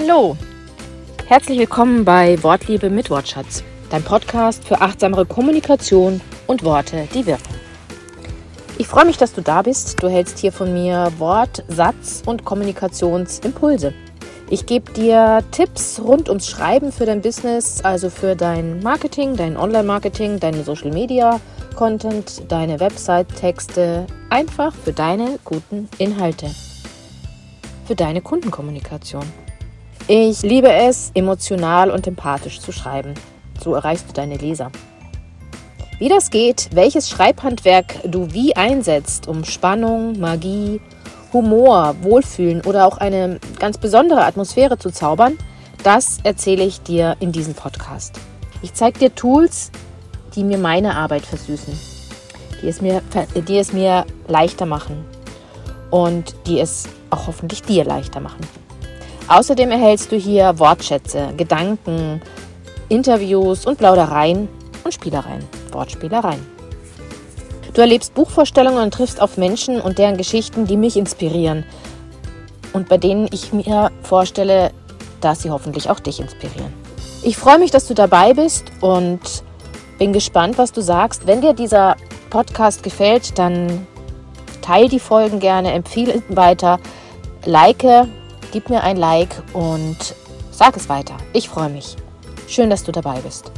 Hallo, herzlich willkommen bei Wortliebe mit Wortschatz, dein Podcast für achtsamere Kommunikation und Worte, die wirken. Ich freue mich, dass du da bist. Du hältst hier von mir Wort, Satz und Kommunikationsimpulse. Ich gebe dir Tipps rund ums Schreiben für dein Business, also für dein Marketing, dein Online-Marketing, deine Social Media, Content, deine Website-Texte, einfach für deine guten Inhalte, für deine Kundenkommunikation. Ich liebe es, emotional und empathisch zu schreiben. So erreichst du deine Leser. Wie das geht, welches Schreibhandwerk du wie einsetzt, um Spannung, Magie, Humor, Wohlfühlen oder auch eine ganz besondere Atmosphäre zu zaubern, das erzähle ich dir in diesem Podcast. Ich zeige dir Tools, die mir meine Arbeit versüßen, die es mir, die es mir leichter machen und die es auch hoffentlich dir leichter machen. Außerdem erhältst du hier Wortschätze, Gedanken, Interviews und Plaudereien und Spielereien, Wortspielereien. Du erlebst Buchvorstellungen und triffst auf Menschen und deren Geschichten, die mich inspirieren und bei denen ich mir vorstelle, dass sie hoffentlich auch dich inspirieren. Ich freue mich, dass du dabei bist und bin gespannt, was du sagst. Wenn dir dieser Podcast gefällt, dann teile die Folgen gerne, empfehle weiter, like gib mir ein Like und sag es weiter. Ich freue mich. Schön, dass du dabei bist.